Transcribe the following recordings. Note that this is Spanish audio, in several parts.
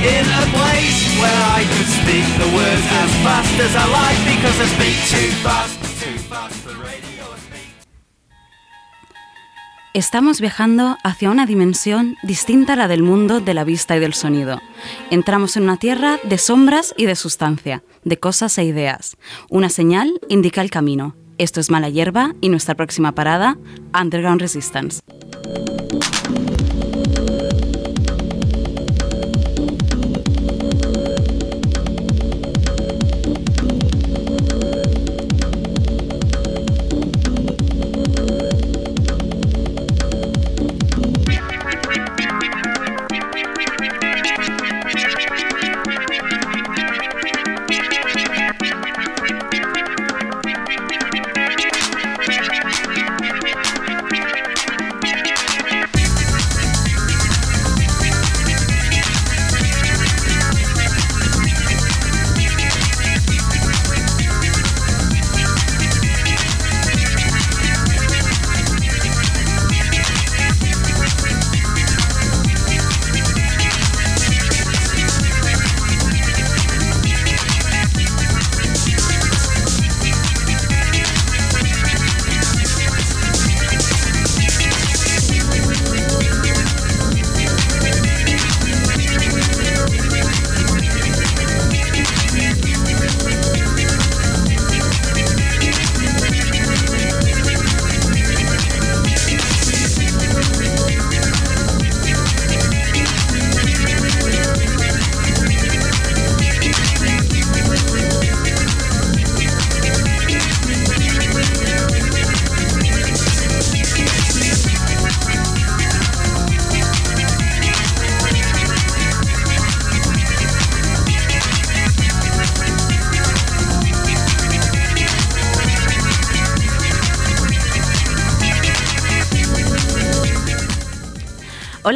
in a place where I could speak the words as fast as I like because I speak too fast, too fast for radio. I speak Estamos viajando hacia una dimensión distinta a la del mundo de la vista y del sonido. Entramos en una tierra de sombras y de sustancia, de cosas e ideas. Una señal indica el camino. Esto es Mala Hierba y nuestra próxima parada, Underground Resistance.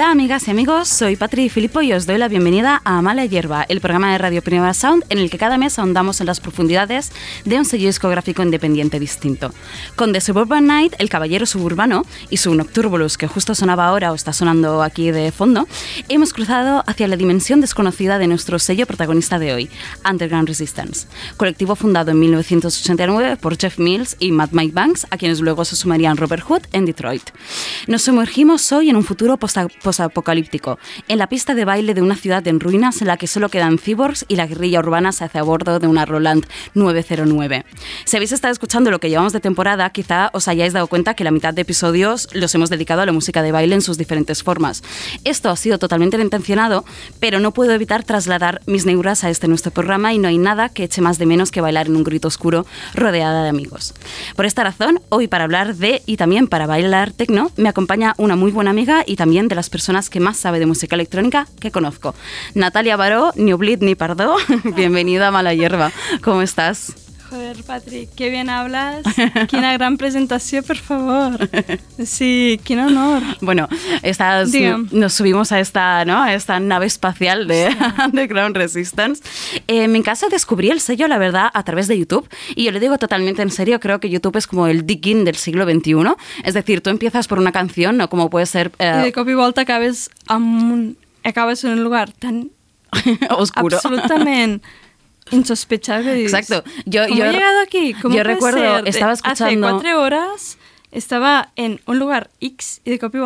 Hola amigas y amigos, soy Patri Filippo y os doy la bienvenida a Mala Hierba, el programa de Radio Primera Sound en el que cada mes ahondamos en las profundidades de un sello discográfico independiente distinto. Con The Suburban Night, El Caballero Suburbano y su Nocturbulus, que justo sonaba ahora o está sonando aquí de fondo, hemos cruzado hacia la dimensión desconocida de nuestro sello protagonista de hoy, Underground Resistance, colectivo fundado en 1989 por Jeff Mills y Matt Mike Banks, a quienes luego se sumarían Robert Hood en Detroit. Nos sumergimos hoy en un futuro post posapocalíptico, en la pista de baile de una ciudad en ruinas en la que solo quedan cyborgs y la guerrilla urbana se hace a bordo de una Roland 909. Si habéis estado escuchando lo que llevamos de temporada, quizá os hayáis dado cuenta que la mitad de episodios los hemos dedicado a la música de baile en sus diferentes formas. Esto ha sido totalmente intencionado, pero no puedo evitar trasladar mis neuras a este nuestro programa y no hay nada que eche más de menos que bailar en un grito oscuro rodeada de amigos. Por esta razón, hoy para hablar de y también para bailar tecno, me acompaña una muy buena amiga y también de las personas que más sabe de música electrónica que conozco. Natalia Baró, ni Oblit ni Pardo, bienvenida a Mala Hierba. ¿Cómo estás? Joder, Patrick, qué bien hablas. Qué una gran presentación, por favor. Sí, qué honor. Bueno, estas, nos subimos a esta, ¿no? a esta nave espacial de Underground Resistance. Eh, en mi caso descubrí el sello, la verdad, a través de YouTube. Y yo le digo totalmente en serio, creo que YouTube es como el digging del siglo XXI. Es decir, tú empiezas por una canción, no como puede ser eh, de cop i volta acabes, acabes en un lugar tan oscuro. absolutament insospechable. Exacto. Yo, ¿Cómo yo, he llegado aquí? ¿Cómo yo puede recuerdo, ser? Estaba Hace escuchando... cuatro horas estaba en un lugar X y de cop i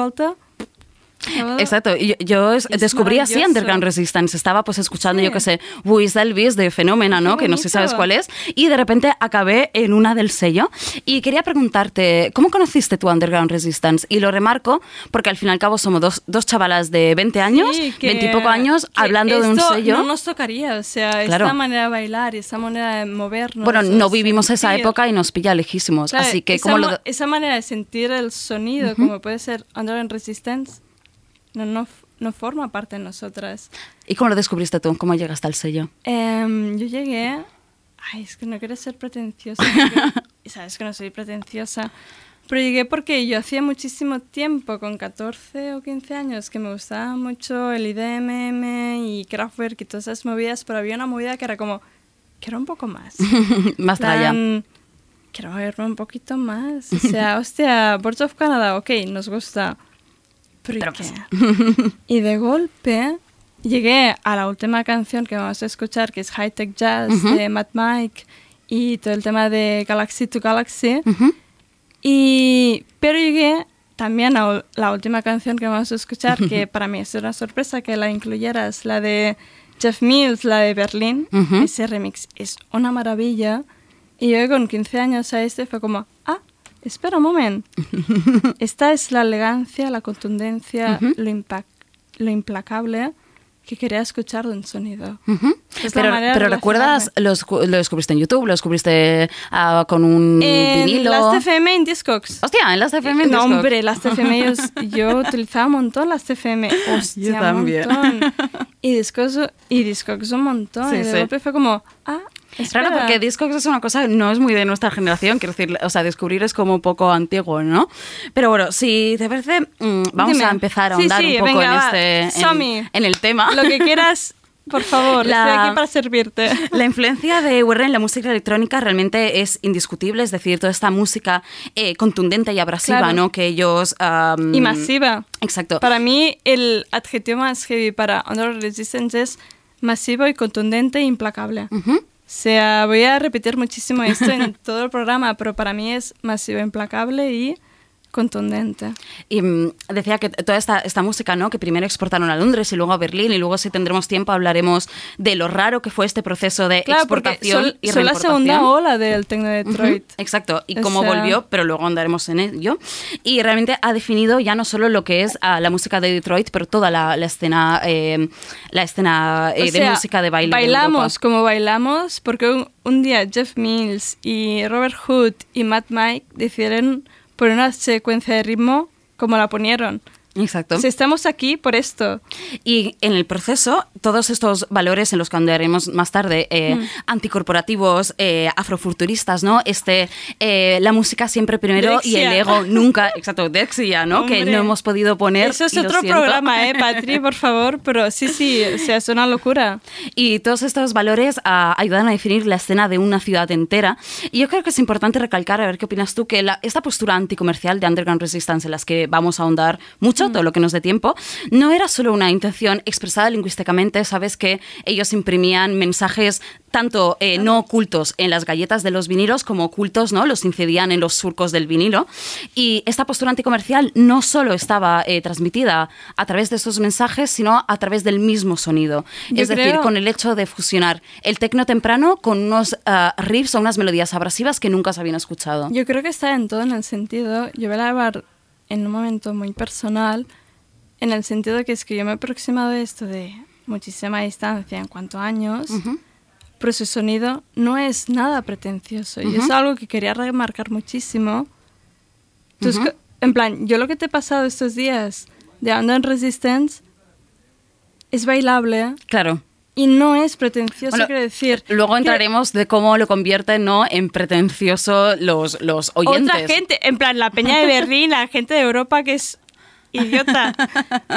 acabo- Exacto, yo, yo es- Es descubrí así. Underground Resistance. Estaba pues escuchando, Sí. yo qué sé, Wiz Elvis de Fenómena, ¿no? Que no sé si sabes cuál es. Y de repente acabé en una del sello. Y quería preguntarte, ¿cómo conociste tu Underground Resistance? Y lo remarco porque al fin y al cabo somos dos, dos chavalas de 20 años, Sí, que- 20 y poco años, hablando de un sello. No nos tocaría, o sea, Claro. esta manera de bailar y esta manera de movernos. bueno, no vivimos esa sentir. época y nos pilla lejísimos. Claro, así que, esa, ¿cómo mo- lo.? esa manera de sentir el sonido, como puede ser Underground Resistance, no, no, no forma parte de nosotras. ¿Y cómo lo descubriste tú? ¿Cómo llegaste al sello? Em, yo llegué Ay, es que no quiero ser pretenciosa. y sabes que no soy pretenciosa. Pero llegué porque yo hacía muchísimo tiempo, con 14 o 15 años, que me gustaba mucho el IDMM y Kraftwerk y todas esas movidas, pero había una movida que era como, quiero un poco más. Más plan, quiero verme un poquito más. O sea, hostia, Birds of Canada, ok, nos gusta. Pero, ¿y Pero qué? más. Y de golpe llegué a la última canción que vamos a escuchar, que es High Tech Jazz de Matt Mike y todo el tema de Galaxy to Galaxy. Ujú. Y, pero llegué también a la última canción que vamos a escuchar, que para mí es una sorpresa que la incluyeras, la de Jeff Mills, la de Berlín. Ese remix es una maravilla. Y yo con 15 años a este fue como, ah, espera un momento. Esta es la elegancia, la contundencia, lo, impac- lo implacable que quería escuchar de un sonido. Es la Pero, pero ¿recuerdas? Lo, lo descubriste en YouTube, lo descubriste ah, con un En vinilo. las TFM en Discogs. Hostia, en las FM. en No, Discogs. hombre, las TFM yo, yo utilizaba un montón las TFM. Hostia, Yo también. un montón. Y Discogs, y Discogs un montón. Sí, y de sí. golpe fue como, ah, espera. Claro, porque Discogs es una cosa, no es muy de nuestra generación, quiero decir, o sea, descubrir es como un poco antiguo, ¿no? Pero bueno, si te parece, mm, vamos Dime. a empezar a Sí, ahondar sí, un poco venga, en este, en, en el tema. Lo que quieras, por favor, La- estoy aquí para servirte. La influencia de Warren en la música electrónica realmente es indiscutible, es decir, toda esta música eh, contundente y abrasiva, Claro. ¿no? Que ellos... am, Y masiva. Exacto. Para mí, el adjetivo más heavy para Under Resistance es masivo y contundente e implacable. Ujú. O sea, voy a repetir muchísimo esto en todo el programa, pero para mí es masivo, implacable y contundente. Y mm, decía que toda esta, esta música, ¿no? Que primero exportaron a Londres y luego a Berlín y luego si tendremos tiempo hablaremos de lo raro que fue este proceso de Claro, exportación son, y son la segunda ola del Tecno Detroit. Ujú, Exacto, y O cómo sea- volvió, pero luego andaremos en ello. Y realmente ha definido ya no solo lo que es ah, la música de Detroit, pero toda la, la escena, eh, la escena eh, de sea, música de baile. de Bailamos Europa. como bailamos porque un, un día Jeff Mills y Robert Hood y Matt Mike decidieron poner una secuencia de ritmo como la ponieron. Exacto. Si estamos aquí por esto. Y en el proceso, todos estos valores en los que andaremos más tarde, eh, Mm. anticorporativos, eh, afrofuturistas, ¿no? Este, eh, la música siempre primero y Dexia. el ego nunca, exacto, Dexia, ¿no? Que Hombre. no hemos podido poner. Eso es y otro programa, ¿eh, Patri? Por favor. Pero sí, sí, o sea, es una locura. Y todos estos valores ah, ayudan a definir la escena de una ciudad entera. Y yo creo que es importante recalcar, a ver qué opinas tú, que la- esta postura anticomercial de Underground Resistance en las que vamos a ahondar mucho, todo lo que nos dé tiempo, no era solo una intención expresada lingüísticamente, sabes que ellos imprimían mensajes tanto eh, no ocultos en las galletas de los vinilos como ocultos, ¿no? Los incidían en los surcos del vinilo. Y esta postura anticomercial no solo estaba eh, transmitida a través de estos mensajes, sino a través del mismo sonido. Yo es decir, con el hecho de fusionar el tecno temprano con unos ah, riffs o unas melodías abrasivas que nunca se habían escuchado. Yo creo que está en todo en el sentido, yo voy a hablar en un momento muy personal, en el sentido que es que yo me he aproximado a esto de muchísima distancia en cuanto a años, Ujú. pero su sonido no es nada pretencioso y es algo que quería remarcar muchísimo. Entonces, Ujú. co- en plan, yo lo que te he pasado estos días de Under Resistance es bailable Claro. Y no es pretencioso, Bueno, quiero decir. Luego que- entraremos de cómo lo convierten ¿no? en pretencioso los, los oyentes. Otra gente, en plan, la peña de Berlín, la gente de Europa que es idiota.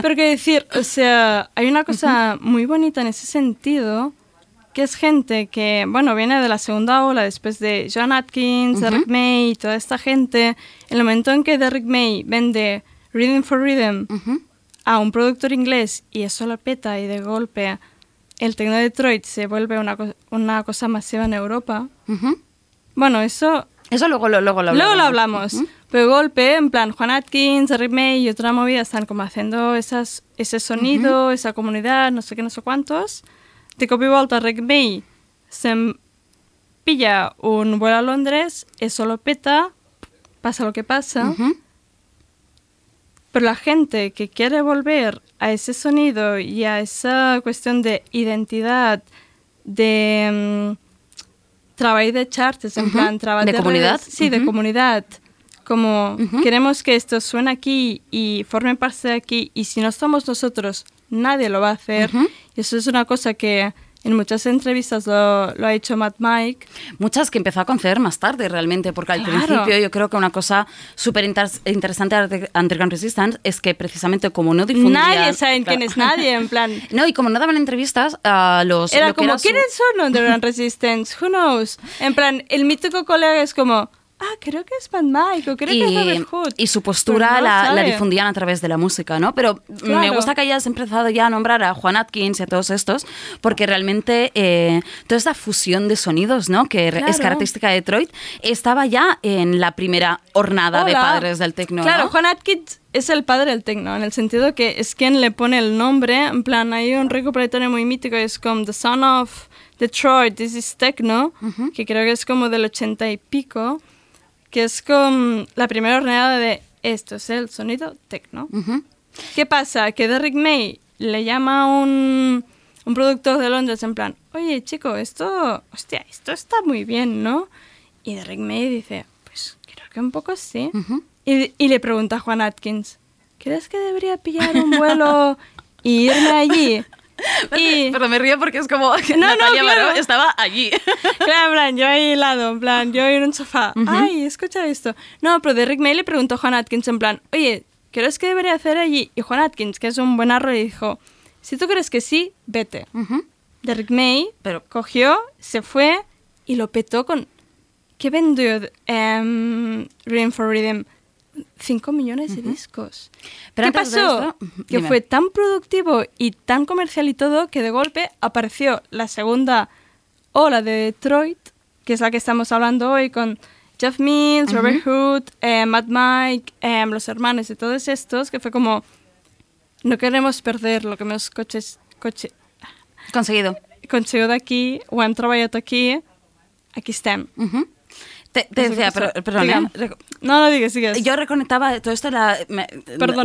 Pero que decir, o sea, hay una cosa muy bonita en ese sentido, que es gente que, bueno, viene de la segunda ola después de John Atkins, Derrick May toda esta gente. En el momento en que Derrick May vende Rhythm for Rhythm Ujú. a un productor inglés y eso lo peta y de golpe el Tecno Detroit se vuelve una, co- una cosa masiva en Europa. Ujú. Bueno, eso Eso luego, lo- luego lo hablamos. Luego lo hablamos. Ujú. Pero de golpe, en plan, Juan Atkins, Rick May y otra movida están como haciendo esas, ese sonido, esa comunidad, no sé qué, no sé cuántos. De copy volta, Rick May se pilla un vuelo a Londres, eso lo peta, pasa lo que pasa. Pero la gente que quiere volver a ese sonido y a esa cuestión de identidad, de mm, trabajo de charts, en plan, trabajo ¿De comunidad? Sí, de comunidad. Como queremos que esto suene aquí y forme parte de aquí y si no somos nosotros, nadie lo va a hacer. Y eso es una cosa que En muchas entrevistas lo, lo ha hecho Matt Mike. Muchas que empezó a conceder más tarde realmente, porque al Claro. principio yo creo que una cosa súper inter- interesante de Underground Resistance es que precisamente como no difundían... Nadie sabe Claro. quién es nadie, en plan. No, y como no daban entrevistas a los... Era lo como, su- ¿quiénes son Underground Resistance? Who knows? En plan, el mítico colega es como, ah, creo que es Matt Mike o creo que es Robert Hood. y su postura no la, la difundían a través de la música, ¿no? Pero me gusta que hayas empezado ya a nombrar a Juan Atkins y a todos estos, porque realmente eh, toda esta fusión de sonidos, ¿no? Que es característica de Detroit, estaba ya en la primera hornada de padres del tecno, Claro, ¿no? Juan Atkins es el padre del tecno, en el sentido que es quien le pone el nombre. En plan, hay un recopilatorio muy mítico, es como The Son of Detroit, This is Techno, que creo que es como del ochenta y pico, que es como la primera horneada de esto es el sonido tecno. Ujú. ¿Qué pasa? Que Derrick May le llama a un, un productor de Londres en plan, oye chico, esto, hostia, esto está muy bien, ¿no? Y Derrick May dice, pues creo que un poco sí. Y, y le pregunta a Juan Atkins, ¿crees que debería pillar un vuelo y irme allí? Y, Pero me río porque es como que No, no, Natalia claro. Baró estaba allí. claro, en plan, yo ahí helado, en plan, yo en un sofá. Ay, escucha esto. No, pero Derrick May le preguntó a Juan Atkins en plan, oye, ¿crees que debería hacer allí? Y Juan Atkins, que es un buen arro, le dijo, si tú crees que sí, vete. Ujú. Derrick May Pero- cogió, se fue y lo petó con... ¿Qué vendió um, Rhythm for Rhythm? 5 millones de discos. Pero ¿Qué pasó? que dime. fue tan productivo y tan comercial y todo que de golpe apareció la segunda ola de Detroit, que es la que estamos hablando hoy con Jeff Mills, Robert Hood, eh, Matt Mike, eh, los hermanos y todos estos, que fue como, no queremos perder lo que hemos coches, coche, Conseguido. conseguido aquí, o han trabajado aquí, aquí están. Ujú. Te, te decía, pero, perdón, No, no digas, sigas. Yo reconectaba todo esto, la, me-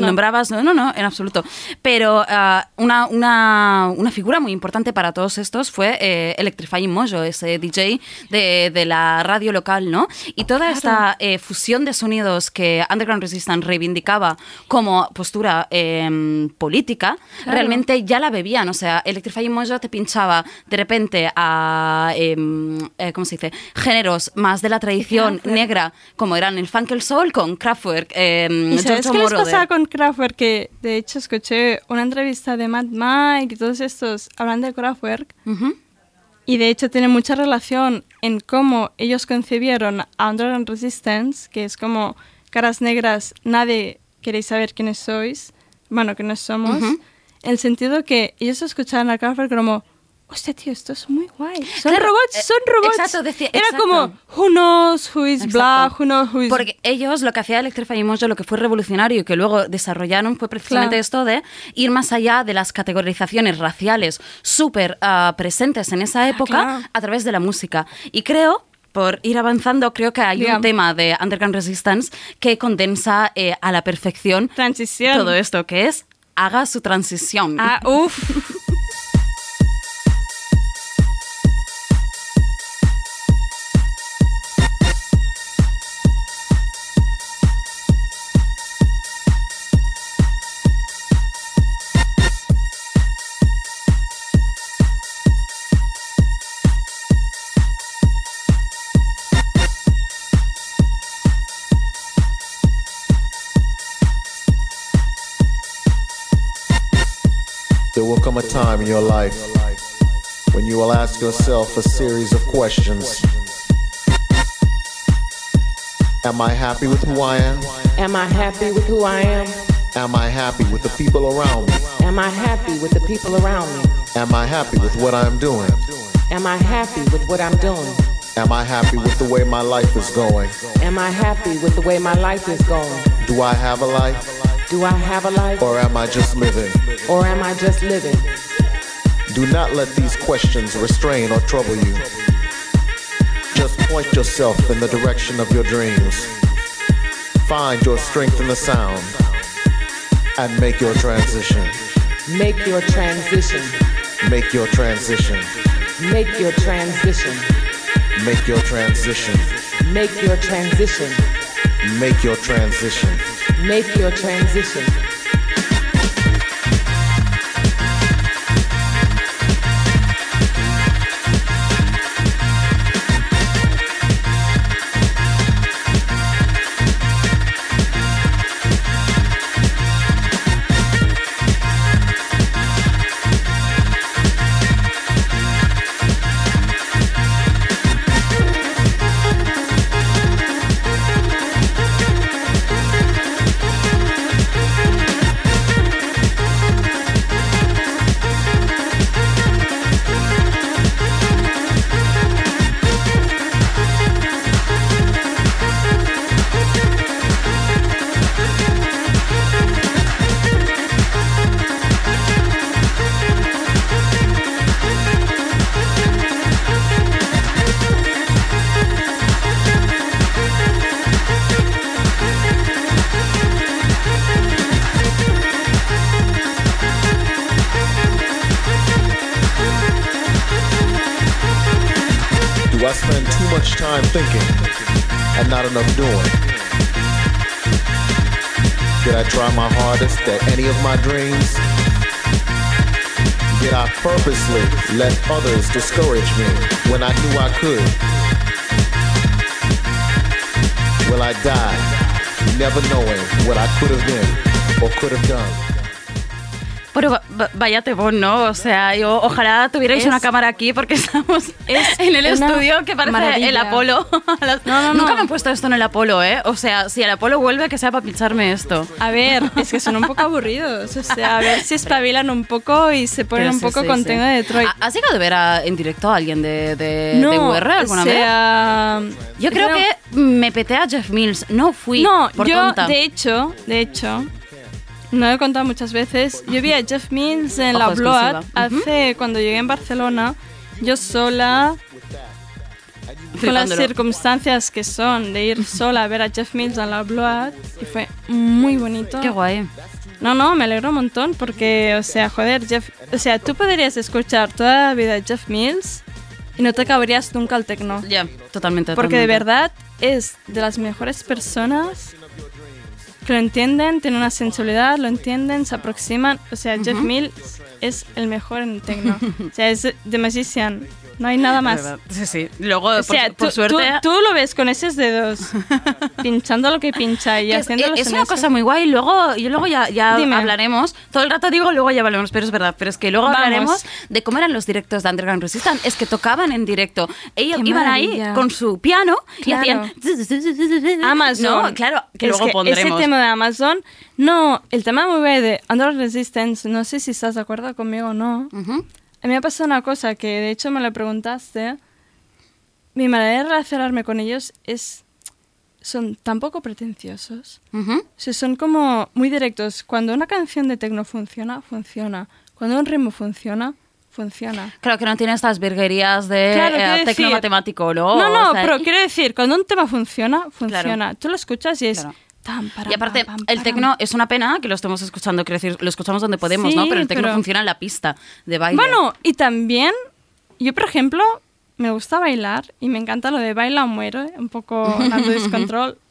nombrabas, no, no, no, en absoluto. Pero ah, una, una, una figura muy importante para todos estos fue eh, Electrifying Mojo, ese DJ de, de la radio local, ¿no? Y toda esta eh, fusión de sonidos que Underground Resistance reivindicaba como postura eh, política, realmente ya la bebían. O sea, Electrifying Mojo te pinchaba de repente a, em, eh, ¿cómo se dice?, géneros más de la tradición negra, como eran el funk, el soul, con Kraftwerk, em, ¿Y sabes qué les pasaba con Kraftwerk? Que de hecho escuché una entrevista de Matt Mike y todos estos hablando de Kraftwerk. Ujú. Y de hecho tiene mucha relación en cómo ellos concebieron a Underground Resistance, que es como caras negras, nadie queréis saber quiénes sois, bueno, quiénes somos. Ujú. En el sentido que ellos escuchaban a Kraftwerk como, hostia, tío, esto es muy guay. Son Claro, robots, eh, son robots. exacto, decía- Era exacto. como, who knows who is Exacto. black, who knows who is... Porque ellos lo que hacía Electrify Mojo, lo que fue revolucionario y que luego desarrollaron fue precisamente Claro. esto de ir más allá de las categorizaciones raciales súper ah, presentes en esa época claro. a través de la música. Y creo por ir avanzando, creo que hay Diga. un tema de Underground Resistance que condensa eh, a la perfección Transición. todo esto, que es haga su transición. Ah, uff. time in your life when you will ask yourself a series of questions. Am I happy with who I am? Am I happy with who I am? Am I happy with the people around me? Am I happy with the people around me? Am I happy with what I'm doing? Am I happy with what I'm doing? Am I happy with the way my life is going? Am I happy with the way my life is going? Do I have a life Do I have a life or am I just living? or am I just living? Do not let these questions restrain or trouble you. Just point yourself in the direction of your dreams. Find your strength in the sound and make your transition. Make your transition. Make your transition. Make your transition. Make your transition. Make your transition. Make your transition. Make your transition. I try my hardest at any of my dreams? Did I purposely let others discourage me when I knew I could? Will I die never knowing what I could have been or could have done? Pero vaya tebón, ¿no? O sea, yo, ojalá tuvierais Es- una cámara aquí porque estamos es en el estudio que parece maravilla. el Apolo. Las- No, no, Nunca no. me han puesto esto en el Apolo, ¿eh? O sea, si el Apolo vuelve, que sea para pincharme esto. A ver, es que son un poco aburridos. O sea, a ver si espabilan un poco y se ponen un poco sí, con sí. De Detroit. ¿Ha- ¿Has llegado a ver a- en directo a alguien de, de, no, de UR alguna o vez? sea, Yo creo creo- que me peté a Jeff Mills. No fui No, por yo tonta. de hecho, de hecho, no lo he contado muchas veces. Yo vi a Jeff Mills en la. Ujú. hace cuando llegué en Barcelona. Yo sola, con las circunstancias que son de ir sola a ver a Jeff Mills en la Blood, y fue muy bonito. Qué guay. No, no, me alegro un montón porque, o sea, joder, Jeff, o sea, tú podrías escuchar toda la vida a Jeff Mills y no te acabarías nunca al techno. Ya, totalmente. Porque de verdad es de las mejores personas lo entienden, tienen una sensibilidad, lo entienden, se aproximan. O sea, Jeff Mills es el mejor en techno. o sea, es The Magician. No hay nada más. Sí, sí. Luego, O por, sea, por tú, suerte... tú, tú lo ves con esos dedos, pinchando lo que pincha y que es, haciéndolo es una eso. cosa muy guay. Luego, y luego ya, ya hablaremos. Todo el rato digo, luego ya hablaremos, pero es verdad. Pero es que luego Vamos. hablaremos de cómo eran los directos de Underground Resistance. Es que tocaban en directo. Ellos Qué iban ahí maravilla. con su piano Claro. y hacían. Amazon. No, claro, que es luego pondremos. Ese tema de Amazon, no, el tema muy guay de Underground Resistance, no sé si estás de acuerdo conmigo o no. Ujú. A mí me ha pasado una cosa que de hecho me lo preguntaste. Mi manera de relacionarme con ellos es. Son tan poco pretenciosos. Ujú. O sea, son como muy directos. Cuando una canción de techno funciona, funciona. Cuando un ritmo funciona, funciona. Claro que no tiene estas virguerías de Claro, eh, tecno decir- matemático, ¿no? No, no, O sea, pero quiero decir, cuando un tema funciona, funciona. Tú lo escuchas y es. Claro. Tan, Y aparte, el tecno es una pena que lo estemos escuchando, quiero decir, lo escuchamos donde podemos, Sí, ¿no? Pero el tecno pero- funciona en la pista de baile. Bueno, y también, yo por ejemplo, me gusta bailar y me encanta lo de baila o muero, un poco Nando Discontrol.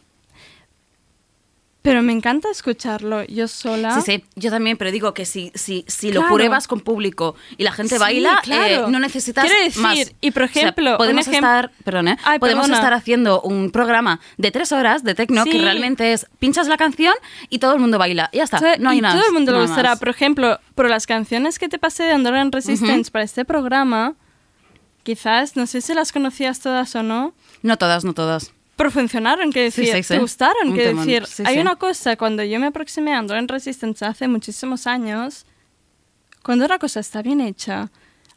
Pero me encanta escucharlo yo sola. Sí, sí, yo también, pero digo que si, si, si lo Claro. pruebas con público y la gente Sí, baila, claro. eh, no necesitas Quiero decir, más. y por O sea, ejemplo, podemos ejem- estar, perdón, ¿eh? Ay, podemos perdona. estar haciendo un programa de tres horas de tecno que Sí. realmente es pinchas la canción y todo el mundo baila. Ya está, O sea, no hay y nada. todo el mundo nada gustará. más. Por ejemplo, por las canciones que te pasé de Underground Resistance para este programa, quizás, no sé si las conocías todas o no, No todas, no todas. Pero funcionaron, que decir, sí, sí. te gustaron, que decir, hay una cosa, cuando yo me aproximé a Underground Resistance hace muchísimos años, cuando una cosa está bien hecha,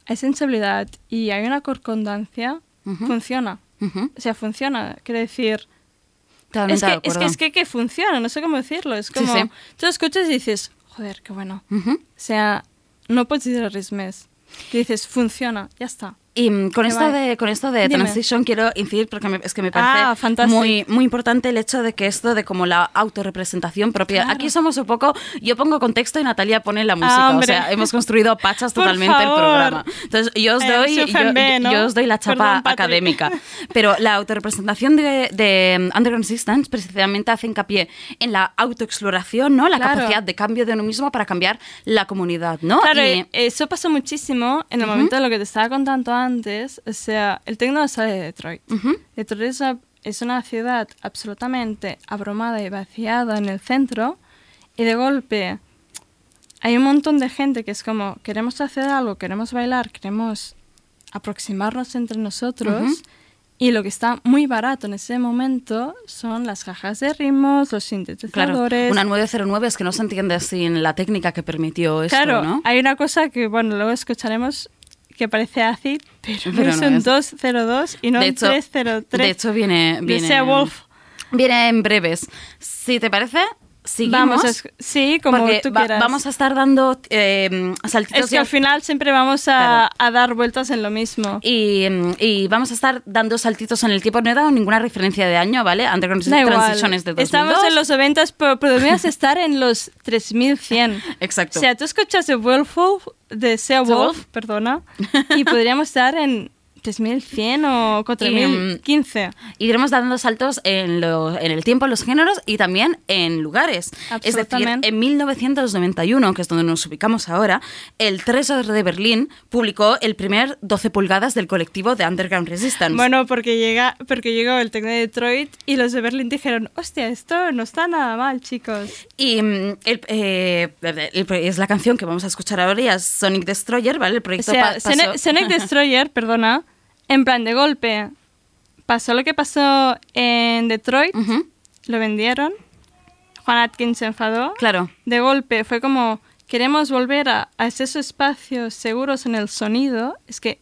hay sensibilidad y hay una concordancia, funciona. Ujú. O sea, funciona, quiere decir... Es que, es, que, es que, que funciona, no sé cómo decirlo. Es como, tú escuchas y dices, joder, qué bueno. Ujú. O sea, no puedes decir. Que dices, funciona, ya está. Y mm, con esto, guay. de, con esto de Dime. transition quiero incidir porque me- es que me Ah, parece fantástico. muy, muy importante el hecho de que esto de como la autorrepresentación propia. Claro. Aquí somos un poco, yo pongo contexto y Natalia pone la música. o Ah, hombre. sea, hemos construido pachas totalmente el programa. Entonces yo os Eh, doy, soy yo, ¿no? yo os doy la chapa Perdón, académica. Pero la autorrepresentación de, de Underground Resistance precisamente hace hincapié en la autoexploración, ¿no? La Claro. capacidad de cambio de uno mismo para cambiar la comunidad, ¿no? Claro, Y- eh, eso pasa muchísimo en el momento de lo que te estaba contando antes. O sea, el tecno sale de Detroit. Detroit es una, es una ciudad absolutamente abrumada y vaciada en el centro. Y de golpe hay un montón de gente que es como, queremos hacer algo, queremos bailar, queremos aproximarnos entre nosotros. Y lo que está muy barato en ese momento son las cajas de ritmos, los Claro, sintetizadores. una 909 es que no se entiende sin la técnica que permitió esto, Claro, ¿no? hay una cosa que, bueno, luego escucharemos que parece acid, pero, Pero no es un es. 202 y no de un hecho, 303. de hecho viene, viene, Wolf. viene en breves. Si te parece, seguimos. Vamos a sí, como tú va- quieras. vamos a estar dando eh, saltitos es que al final siempre vamos a, a dar vueltas en lo mismo. y, y vamos a estar dando saltitos en el tiempo. No he dado ninguna referencia de año, ¿vale? Underground Da igual. Transition es de 2002. Estamos en los 90, pero podríamos estar en los 3100. Exacto. O sea, tú escuchas The Wolf de Sea Wolf, Wolf. perdona, y podríamos estar en 3100 o 4015. Y iremos dando saltos en, lo- en el tiempo, en los géneros y también en lugares. Es decir, en 1991, que es donde nos ubicamos ahora, el Tresor de Berlín publicó el primer 12 pulgadas del colectivo de Underground Resistance. Bueno, porque, llega, porque llegó el Tecno de Detroit y los de Berlín dijeron, hostia, esto no está nada mal, chicos. Y mm, el- eh, el- es la canción que vamos a escuchar ahora, ya Sonic Destroyer, ¿vale? El O proyecto sea, pa- pasó- Sonic Destroyer, perdona, en plan de golpe, pasó lo que pasó en Detroit, lo vendieron, Juan Atkins se enfadó, Claro. de golpe fue como, queremos volver a, a esos espacios seguros en el sonido, es que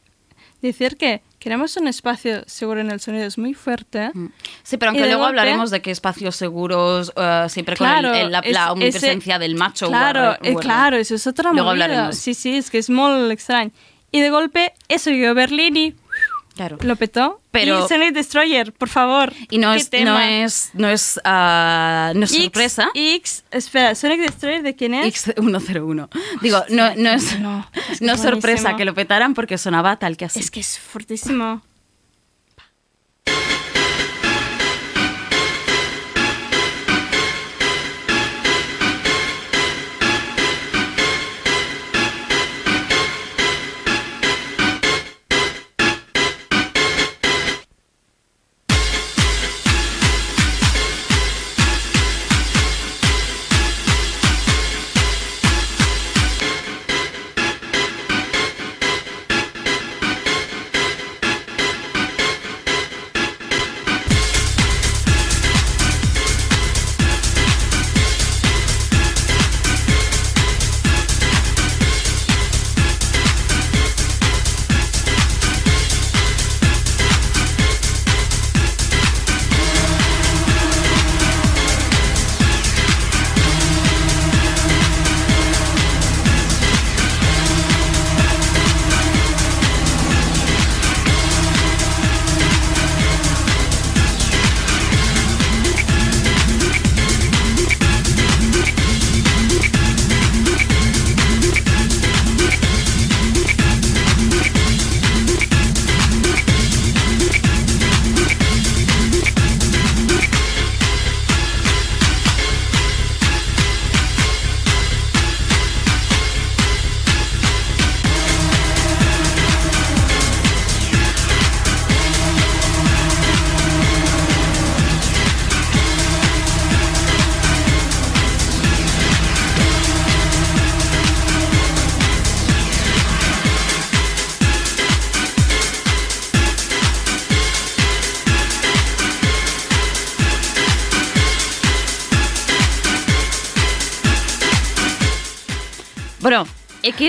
decir que queremos un espacio seguro en el sonido es muy fuerte. Mm. Sí, pero aunque luego golpe- hablaremos de que espacios seguros, eh, siempre Claro, con el- el- la, es- la ese- omnipresencia del macho. Claro, eh, claro, eso es otra Luego movida. hablaremos. Sí, sí, es que es muy extraño. Y de golpe, eso llegó y Claro. lo petó. Pero- y Sonic Destroyer, por favor. Y no ¿qué es, no es, no es, ah, no es X- sorpresa. X, espera, Sonic Destroyer, ¿de quién es? X101. Digo, no, no es, no, es que no es es sorpresa que lo petaran porque sonaba tal que así. Es que es fortísimo.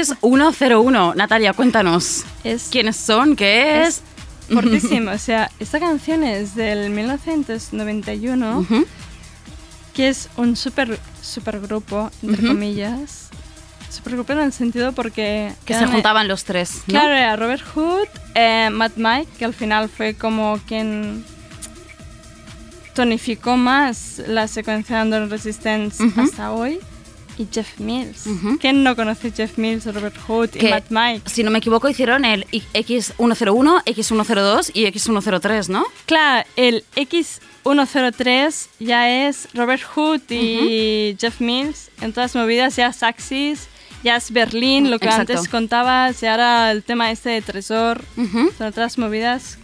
X101, Natalia, cuéntanos. Es- ¿Quiénes son? ¿Qué es? Fortísimo. O sea, esta canción es del 1991, Ujú. que es un super, super grupo, entre Ujú. comillas. Super grupo en el sentido porque... Que se eran- juntaban los tres, ¿no? Claro, era Robert Hood, eh, Matt Mike, que al final fue como quien tonificó más la secuencia de Under Resistance hasta hoy, y Jeff Mills. Ujú. ¿Quién no conoce Jeff Mills, Robert Hood y Que, Matt Mike? Si no me equivoco, hicieron el I- X101, X102 y X103, ¿no? Claro, el X103 ya es Robert Hood y Jeff Mills. En todas movidas ya es Axis, ya es Berlín, lo que Exacto. antes contabas, y ahora el tema este de Tresor. Ujú. Son otras movidas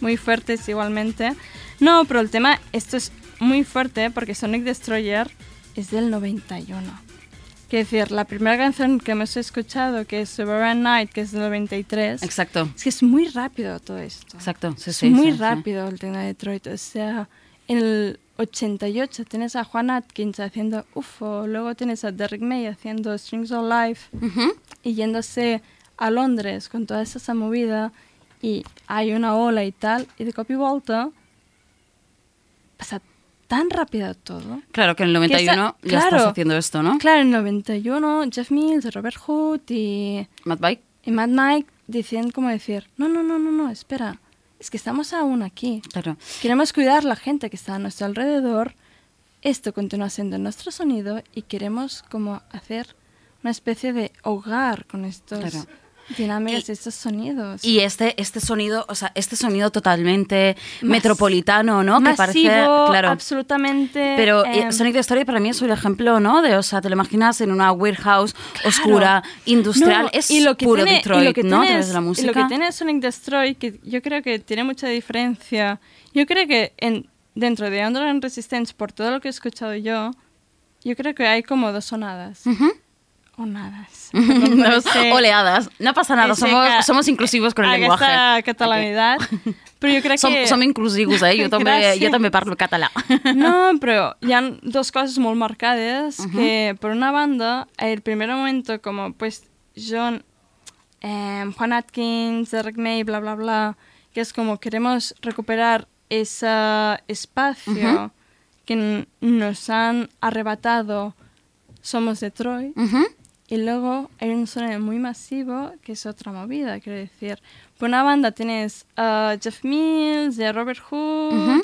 muy fuertes igualmente. No, pero el tema, esto es muy fuerte porque Sonic Destroyer es del 91. Quiero decir, la primera canción que hemos escuchado, que es Suburban Night, que es del 93, Exacto, es que es muy rápido todo esto. exacto. Sí, es sí, muy sí, rápido el tema de Detroit. O sea, en el 88 tienes a Juan Atkins haciendo UFO, luego tienes a Derrick May haciendo Strings of Life Ujú. y yéndose a Londres con toda esa movida y hay una ola y tal, y de copy volta pasa tan rápido todo. Claro que en el 91 Que ya esa- estás haciendo esto, ¿no? Claro, en el 91 Jeff Mills, Robert Hood y, Matt Bike. y Matt Mike decían como decir, no, no, no, no, no, espera, es que estamos aún aquí. Claro. Queremos cuidar la gente que está a nuestro alrededor. Esto continúa siendo nuestro sonido y queremos como hacer una especie de hogar con estos Claro. Dinámicas Y- estos sonidos. Y este, este sonido, o sea, este sonido totalmente metropolitano, ¿no? Masivo, que parece, claro. absolutamente. Pero eh, em, Sonic Destroy para mí es un ejemplo, ¿no? De, o sea, te lo imaginas en una warehouse oscura, industrial, No, es y lo que puro tiene- y Detroit, lo que ¿no? A tiene través es- de la y música. lo que tiene Sonic Destroy, que yo creo que tiene mucha diferencia. Yo creo que en, dentro de Underground Resistance, por todo lo que he escuchado yo, yo creo que hay como dos sonadas. Ujú. Onadas. Ese- oleadas. No pasa nada, somos, inclusivos con el lenguaje. Aquesta catalanidad. Però jo crec Som, que... som inclusius, eh? Jo també, Gràcies. jo també parlo català. No, però hi ha dos coses molt marcades que, por una banda, el primer momento como, pues, John, eh, Juan Atkins, Derek May, bla, bla, bla, que es como queremos recuperar ese espacio que n- nos han arrebatado Somos Detroit. Ujú. Y luego hay un sonido muy masivo que es otra movida, quiero decir. Por una banda tienes a Jeff Mills, de Robert Hood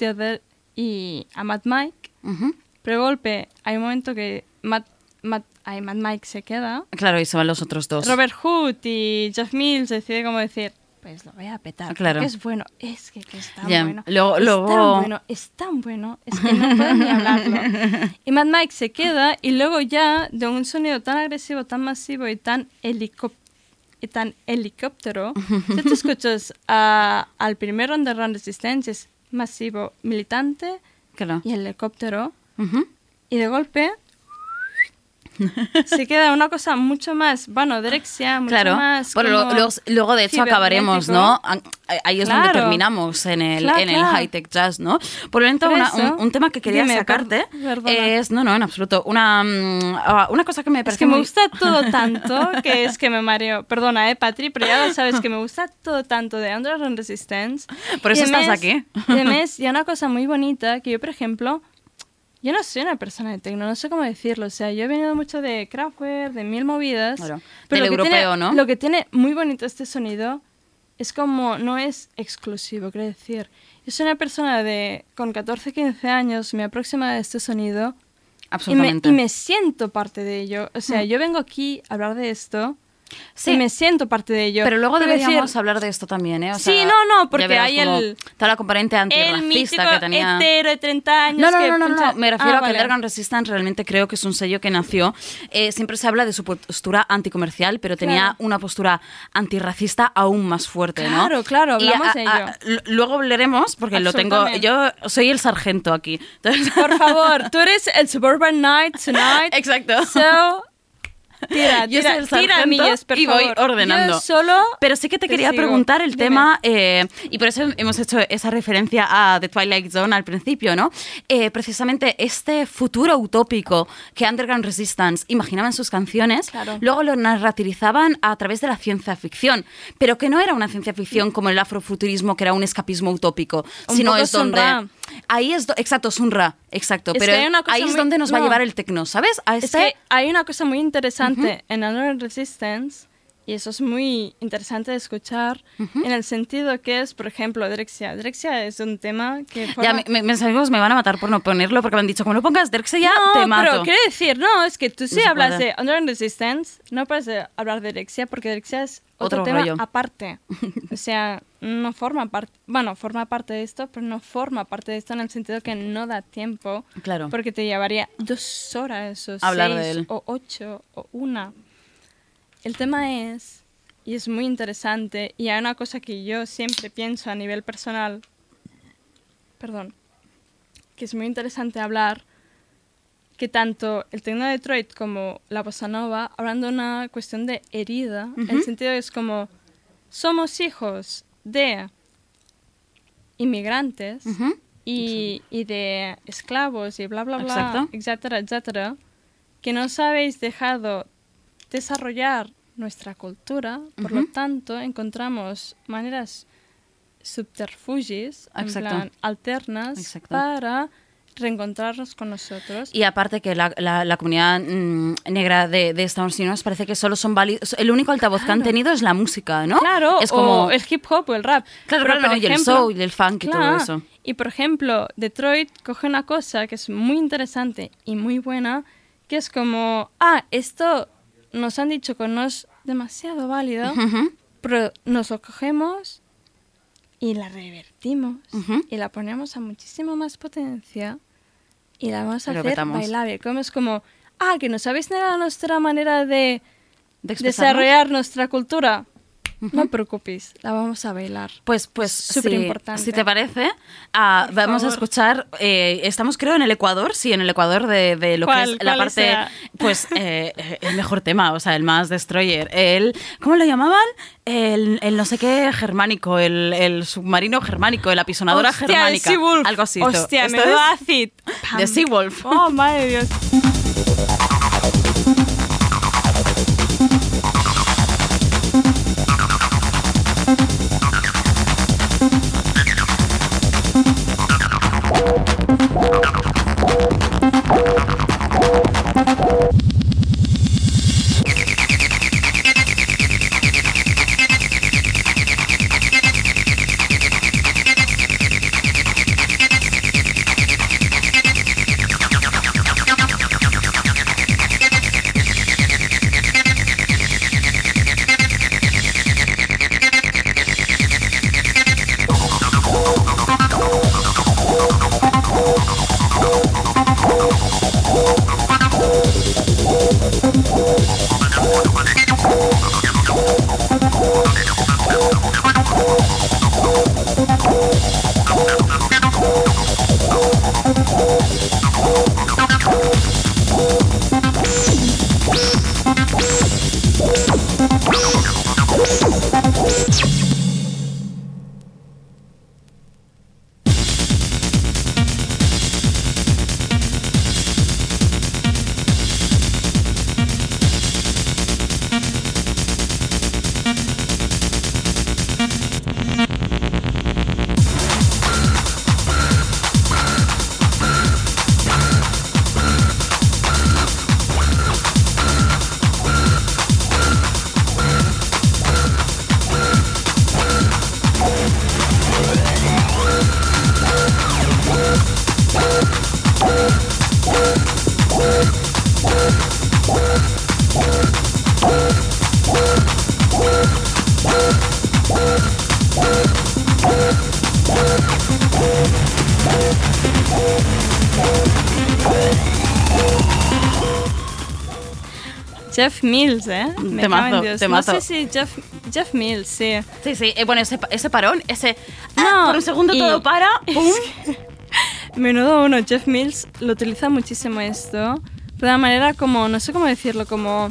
y a Matt Mike. Ujú. Pero de golpe hay un momento que Matt, Matt, ay, Matt Mike se queda. Claro, y se van los otros dos. Robert Hood y Jeff Mills decide como decir, pues lo voy a petar. Claro. porque es bueno, es que, que es tan Ya, bueno. luego- es luego- tan bueno, es tan bueno, es que no puedo ni hablarlo. Y Mad Mike se queda y luego ya de un sonido tan agresivo, tan masivo y tan helicóptero y tan helicóptero, si tú escuchas a- al primer Underground Resistance, es masivo, militante Claro. y helicóptero, Ujú. y de golpe se queda una cosa mucho más, bueno, direxia, mucho Claro, más. bueno, como lo- luego, de hecho acabaremos. ¿no? Ahí es donde Claro. terminamos en el, Claro, en el claro. high-tech jazz, ¿no? Por lo tanto, una- un, un tema que quería dime, sacarte es, no, no, en absoluto, una, mm, ah, una cosa que me Es parece que me gusta todo tanto que es que me mareo. Perdona, eh, Patri, pero ya lo sabes que me gusta todo tanto de Underground Resistance. Por Y eso estás además- aquí. Y además, y una cosa muy bonita que yo, por ejemplo, yo no soy una persona de tecno, no sé cómo decirlo. O sea, yo he venido mucho de Kraftwerk, de mil movidas. Claro, Pero del lo que tiene- europeo, ¿no? Lo que tiene muy bonito este sonido es como no es exclusivo, quiero decir. Yo soy una persona de con 14, 15 años, me aproxima de este sonido y me, Absolutamente. y me siento parte de ello. O sea, yo vengo aquí a hablar de esto Sí. y me siento parte de ello. Pero luego Quiero deberíamos decir, hablar de esto también, ¿eh? O Sí, sea, no, no, ya porque hay el- Toda la componente antirracista que tenía... hetero de 30 años No, no, que no, no, no, me refiero Ah, a que vale. Underground Resistance realmente creo que es un sello que nació. eh, siempre se habla de su postura anticomercial, pero tenía Claro. una postura antirracista aún más fuerte, ¿no? Claro, claro, hablamos a- de ello. luego hablaremos, porque lo tengo. Yo soy el sargento aquí. Entonces- Por favor, tú eres el Suburban Knight tonight. Exacto. So, tira, Yo tira, soy el tira millas, por y voy favor. ordenando. Yo solo Pero sí que te te quería sigo. preguntar el Dime. tema, eh, y por eso hemos hecho esa referencia a The Twilight Zone al principio, ¿no? Eh, precisamente este futuro utópico que Underground Resistance imaginaba en sus canciones, Claro. luego lo narrativizaban a través de la ciencia ficción, pero que no era una ciencia ficción como el afrofuturismo, que era un escapismo utópico, Un sino es donde... Ahí es, do- exacto, Sunra, exacto, Es pero ahí es donde nos va a llevar el tecno, ¿sabes? A Es que hay una cosa muy interesante en Underground Resistance, y eso es muy interesante de escuchar, en el sentido que es, por ejemplo, Drexia. Drexia es un tema que... Ya, forma- mi- mis amigos me van a matar por no ponerlo porque me han dicho, como no pongas ya, no, te mato. pero quiero decir, no, es que tú sí se hablas puede. de Underground Resistance, no puedes de hablar de Drexia, porque Drexia es otro, Otro tema rollo. aparte. o sea, no forma parte, bueno, forma parte de esto, pero no forma parte de esto en el sentido que no da tiempo. Claro. Porque te llevaría dos horas o Hablar seis de él. o ocho o una. El tema es, y es muy interesante, y hay una cosa que yo siempre pienso a nivel personal, perdón, que es muy interesante hablar, que tanto el Tecno de Detroit como la Bossa Nova hablan de una cuestión de herida, en el sentido es como, somos hijos de inmigrantes y, y de esclavos y bla, bla, bla, Exacto. etcétera, etcétera, que nos habéis dejado desarrollar nuestra cultura, por lo tanto encontramos maneras subterfugios, en Exacto. plan alternas, Exacto. para reencontrarnos con nosotros. Y aparte que la, la- la comunidad mm, negra de, de Estados Unidos parece que solo son válidos. El único altavoz que han tenido es la música, ¿no? Claro, es como. o el hip hop o el rap. Claro, Pero, claro, por y el soul y el funk y todo eso. Y por ejemplo, Detroit coge una cosa que es muy interesante y muy buena, que es como, ah, esto nos han dicho que nos demasiado válido, pero nos lo cogemos y la revertimos y la ponemos a muchísimo más potencia y la vamos a hacer petamos. bailable. Como es como, ah, que no sabéis nada nuestra manera de desarrollar nuestra cultura. No preocupéis, la vamos a bailar. Pues, pues Súper importante. si te parece, Por vamos a favor. escuchar. eh, estamos, creo, en el Ecuador, sí, en el Ecuador de, de lo ¿Cuál- que es la parte, será? pues eh, eh, el mejor tema, o sea, el más destroyer. El, ¿Cómo lo llamaban? El, el no sé qué germánico, el, el submarino germánico, la apisonadora Hostia, germánica, Seawolf. algo así. Hostia, esto menudo es acid. de Seawolf. Oh, madre de Dios. Temazo, Dios. temazo. No sé si Jeff, Jeff Mills, sí. Sí, sí, eh, bueno, ese, ese parón, ese... No, ah, por un segundo y- todo para, ¡pum! Menudo uno, Jeff Mills lo utiliza muchísimo esto. De una manera como, no sé cómo decirlo, como...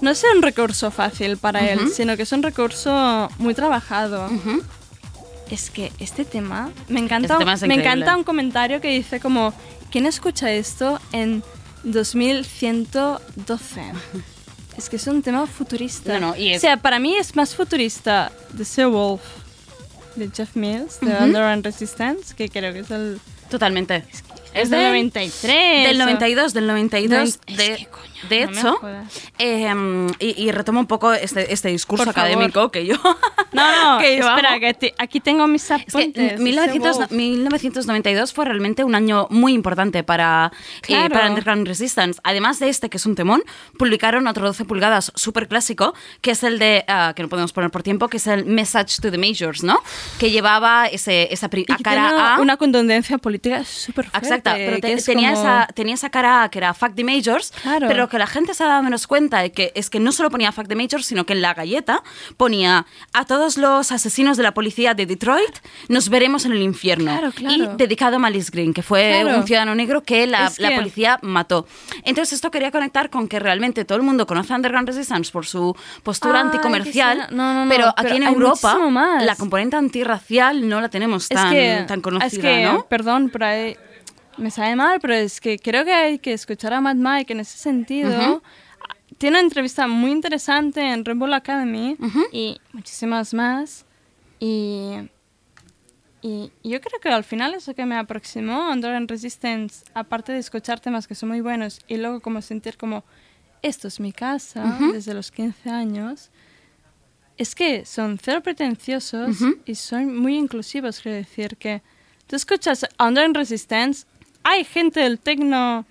No es un recurso fácil para él, sino que es un recurso muy trabajado. Ujú. Es que este tema me encanta, Este tema me encanta un comentario que dice como ¿quién escucha esto en 2112? es que es un tema futurista. No, no, y es- O sea, para mí es más futurista The Seawolf de Jeff Mills, de Underground Resistance, que creo que es el Totalmente. es del 93. Del o- 92, del 92. Noven- de, es que, coño, de no me hecho, eh, y, y retomo un poco este, este discurso Por favor. académico que yo. No, no, que yo espera, que te- aquí tengo mis Es que apuntes. de 1900 Seawolf. 1992 fue realmente un año muy importante para, eh, Claro. para Underground Resistance. Además de este, que es un temón, publicaron otro 12 pulgadas súper clásico, que es el de, ah, que no podemos poner por tiempo, que es el Message to the Majors, ¿no? Que llevaba ese, esa a cara A. una contundencia política súper fuerte. Exacta, pero que te- es tenía, como- esa, tenía esa cara que era Fuck the Majors, Claro. pero que la gente se ha dado menos cuenta de que es que no solo ponía Fuck the Majors, sino que en la galleta ponía a todos los asesinos de la policía de Detroit, nos veremos en el infierno. Claro, claro. Y dedicado a Malice Green, que fue un ciudadano negro que la, Es la que- policía mató. Entonces esto quería conectar con que realmente todo el mundo conoce a Underground Resistance por su postura anticomercial. No, no, no, pero aquí pero en Europa la componente antirracial no la tenemos Es tan, que, tan conocida, es que, ¿no? perdón, pero hay- me sabe mal, pero es que creo que hay que escuchar a Mad Mike en ese sentido. Ujú. Tiene una entrevista muy interesante en Red Bull Academy Ujú. y muchísimas más. Y, y yo creo que al final eso que me aproximó a Underground Resistance, aparte de escuchar temas que son muy buenos y luego como sentir como, esto es mi casa desde los 15 años, es que son cero pretenciosos y son muy inclusivos. Quiero decir que tú escuchas Underground Resistance, hay gente del tecno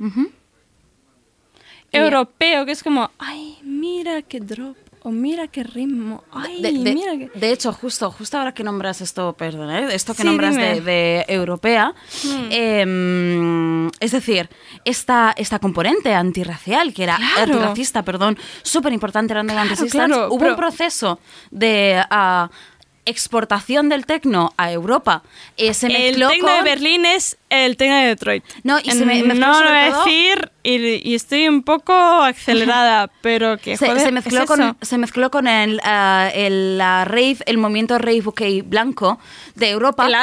europeo que es como, ay, mira qué drop. o mira qué ritmo, ay, De, de- mira que... de hecho, justo, justo ahora que nombras esto, perdón, ¿eh? esto que Sí, nombras de, de europea, em, es decir, esta, esta componente antirracial, que era Claro. antirracista, perdón, súper importante era Underground Claro, claro, hubo pero- un proceso de ah, exportación del tecno a Europa. eh, se El tecno con... de Berlín es el tecno de Detroit. No, y se me- mezcló no lo voy a decir y, y estoy un poco acelerada, pero que se, joder, se mezcló es con, eso. se mezcló con el, ah, el la rave, el movimiento rave UK blanco de Europa. el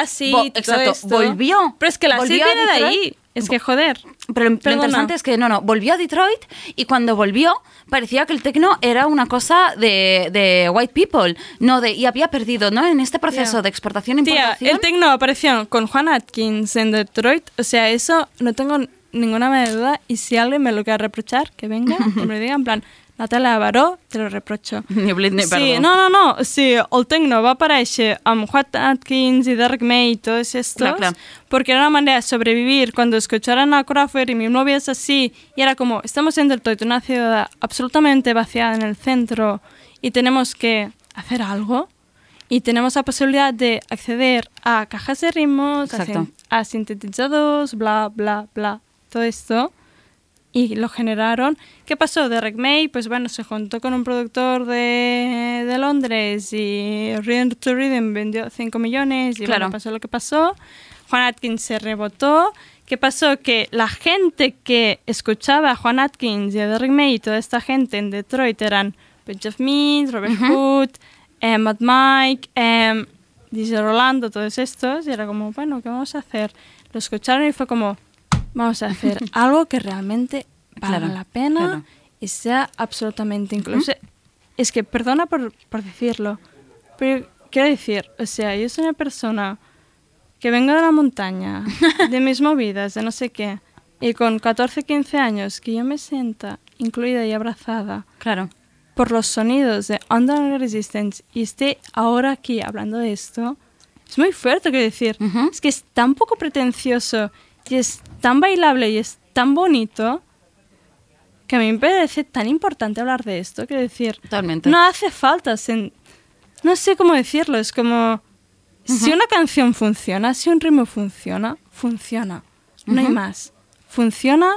todo exacto, esto. volvió. Pero es que el acid volvió a viene de ahí. Es que joder. Pero lo Perdona. interesante es que no, no, volvió a Detroit y cuando volvió parecía que el tecno era una cosa de, de white people, no de y había perdido, ¿no? En este proceso de exportación e Tía, importación. el tecno apareció con Juan Atkins en Detroit. O sea, eso no tengo ninguna duda. Y si alguien me lo quiere reprochar, que venga y me lo diga en plan, Natalia Baró, te lo reprocho. Ni Britney, Sí, perdón. no, no, no. Sí, el tecno va aparèixer amb Juan Atkins y Derek May y todos estos. Claro, claro. Porque era una manera de sobrevivir cuando escucharan a Crawford y mi novia es así. Y era como, estamos en Detroit, una ciudad absolutamente vaciada en el centro y tenemos que hacer algo. Y tenemos la posibilidad de acceder a cajas de ritmos, a, a sintetizadores, bla, bla, bla, todo esto y lo generaron. ¿Qué pasó? Derek May, pues bueno, se juntó con un productor de, de Londres y Rhythm to Rhythm vendió 5 millones y Claro. bueno, pasó lo que pasó. Juan Atkins se rebotó. ¿Qué pasó? Que la gente que escuchaba a Juan Atkins y a Derek May y toda esta gente en Detroit eran Ben Jeff Mead, Robert Hood, eh, Matt Mike, eh, DJ Rolando, todos estos. Y era como, bueno, ¿qué vamos a hacer? Lo escucharon y fue como, vamos a hacer algo que realmente valga Claro, la pena claro. y sea absolutamente incluso. Es que, perdona por, por decirlo, pero quiero decir, o sea, yo soy una persona que vengo de la montaña, de mis movidas, de no sé qué, y con 14, 15 años, que yo me sienta incluida y abrazada Claro. por los sonidos de Underground Resistance y esté ahora aquí hablando de esto, es muy fuerte que decir. Ujú. Es que es tan poco pretencioso y es tan bailable y es tan bonito que a mí me parece tan importante hablar de esto. Quiero decir, Totalmente. no hace falta. sen- no sé cómo decirlo. Es como. Si una canción funciona, si un ritmo funciona, funciona. No hay más. Funciona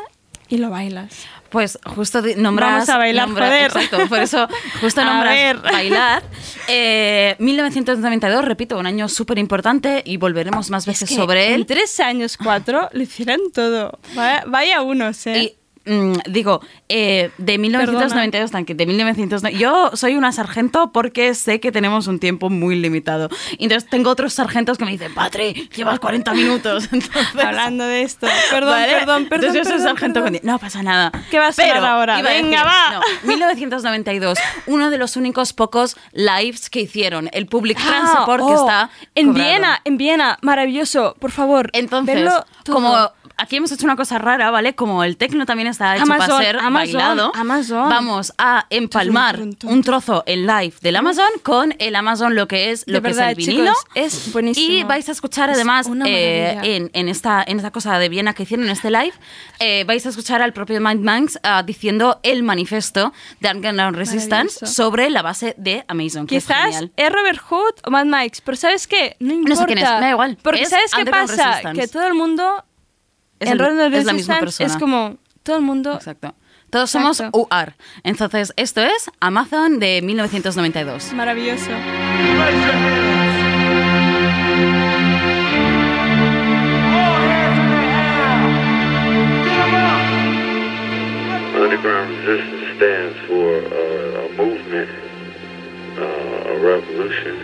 y lo bailas. Pues justo nombras... Vamos a bailar, nombra- joder. Exacto, por eso justo A nombras ver. bailar. Eh, 1992, repito, un año súper importante y volveremos más veces que sobre En él. tres años, cuatro, lo hicieron todo. Vaya, vaya unos, ¿eh? Y mm, digo, eh, de 1992, tan que de 1990, yo soy una sargento porque sé que tenemos un tiempo muy limitado. Y Entonces tengo otros sargentos que me dicen, Patri, llevas 40 minutos. Entonces, Hablando de esto. Perdón, ¿vale? perdón, perdón. Entonces yo soy perdón, sargento perdón. con- No pasa nada. ¿Qué va a Pero ahora? Venga, va. no, 1992, uno de los únicos pocos lives que hicieron. El Public Ah, Transport que oh, está En cobrado. Viena, en Viena. Maravilloso. Por favor. Entonces, como aquí hemos hecho una cosa rara, ¿vale? Como el tecno también está hecho para ser Amazon, bailado, Amazon. vamos a empalmar un trozo en live del Amazon con el Amazon lo que es De lo verdad, que es el vinilo. chicos, es buenísimo. Y vais a escuchar Es además eh, en, en esta, en esta cosa de Viena que hicieron en este live, eh, vais a escuchar al propio Mind Manx ah, diciendo el manifiesto de Underground Resistance sobre la base de Amazon. Que Quizás es Robert Hood o Mad Mike, pero ¿sabes qué? No importa. sé quién es, me da igual. Porque Es ¿sabes qué pasa? Resistance. Que todo el mundo Es en el- Underground es la misma Resistance persona. es como todo el mundo Exacto. Todos somos Exacto. UR. Entonces, esto es Amazon de 1992. maravilloso. Underground resistance stands for uh, a movement, uh, a revolution.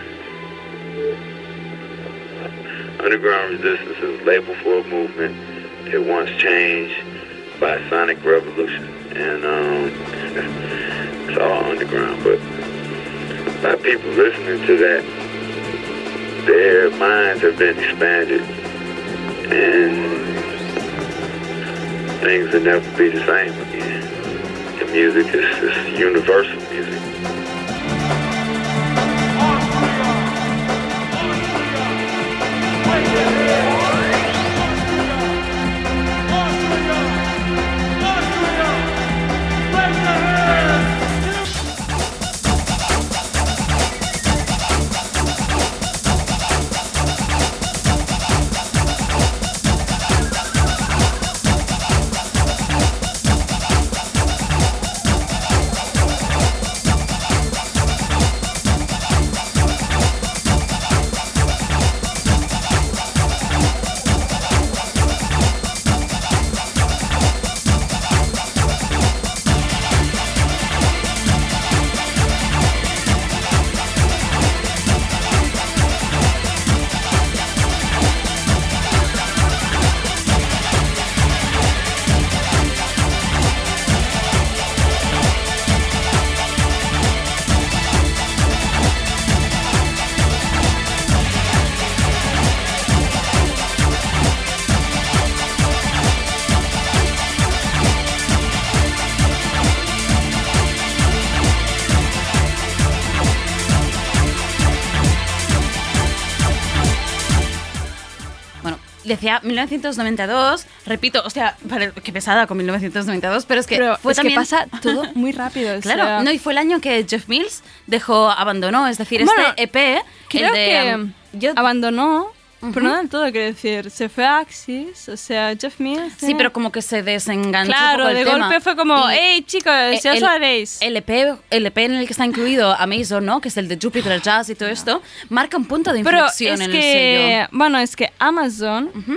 Underground resistance is a label for a movement. It wants change by sonic revolution, and um, it's all underground. But by people listening to that, their minds have been expanded, and things will never be the same again. The music is, is universal music. Decía 1992, repito, hostia, pare- qué pesada con 1992, pero es que Pero fue es también... que pasa todo muy rápido. o Claro, sea, no, y fue el año que Jeff Mills dejó, abandonó, es decir, Bueno, este EP, creo el de... que um, yo- abandonó, Pero no del todo, quiero decir. Se fue a Axis, o sea, Jeff Mills. sí, eh, pero como que se desenganchó Claro, un poco el de tema. golpe fue como, hey chicos, ya el- lo haréis. El EP, el EP en el que está incluido Amazon, ¿no? Que es el de Jupiter Jazz y todo esto, marca un punto de Pero inflexión es en el que, sello. bueno, es que Amazon, Ujú.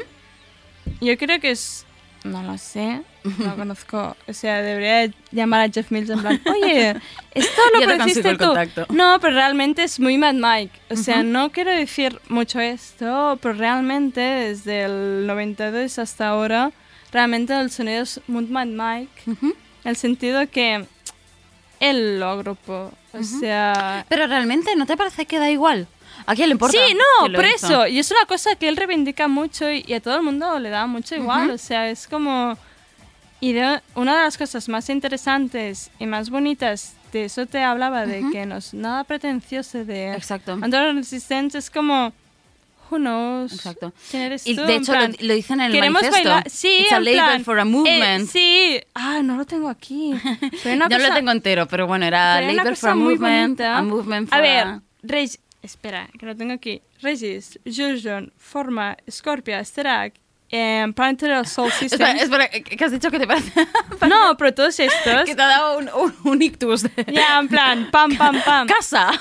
yo creo que es, no lo sé, no conozco, o sea, debería llamar a Jeff Mills en plan, oye, esto lo Ya te consigo produciste el tú. No, pero realmente es muy Mad Mike, o sea, no quiero decir mucho esto, pero realmente desde el 92 hasta ahora, realmente el sonido es muy Mad Mike, en el sentido que él lo agrupó, o sea... Pero realmente, ¿no te parece que da igual? ¿A quién le importa? Sí, no, por hizo? eso. Y es una cosa que él reivindica mucho y, y a todo el mundo le da mucho igual. O sea, es como... Y de- una de las cosas más interesantes y más bonitas de eso te hablaba, de que no es nada pretencioso de... Exacto. Under Resistance es como... Who knows? Exacto. ¿Quién eres Y tú? de hecho plan, lo, lo dicen en el Queremos manifiesto. bailar. Sí, It's a en label plan, for a eh, movement. sí. Ah, no lo tengo aquí. Pero una no lo cosa- tengo entero, pero bueno, era pero label for cosa a movement, bonita. a movement for A ver, a- espera, que lo tengo aquí. Regis, Jurjon, Forma, Scorpia, Sterak, eh, Planetary Soul System. Espera, espera, ¿qué has dicho que te parece? No, pero todos estos. que te ha dado un, un, un ictus. ya, en plan, pam, pam, pam. Casa.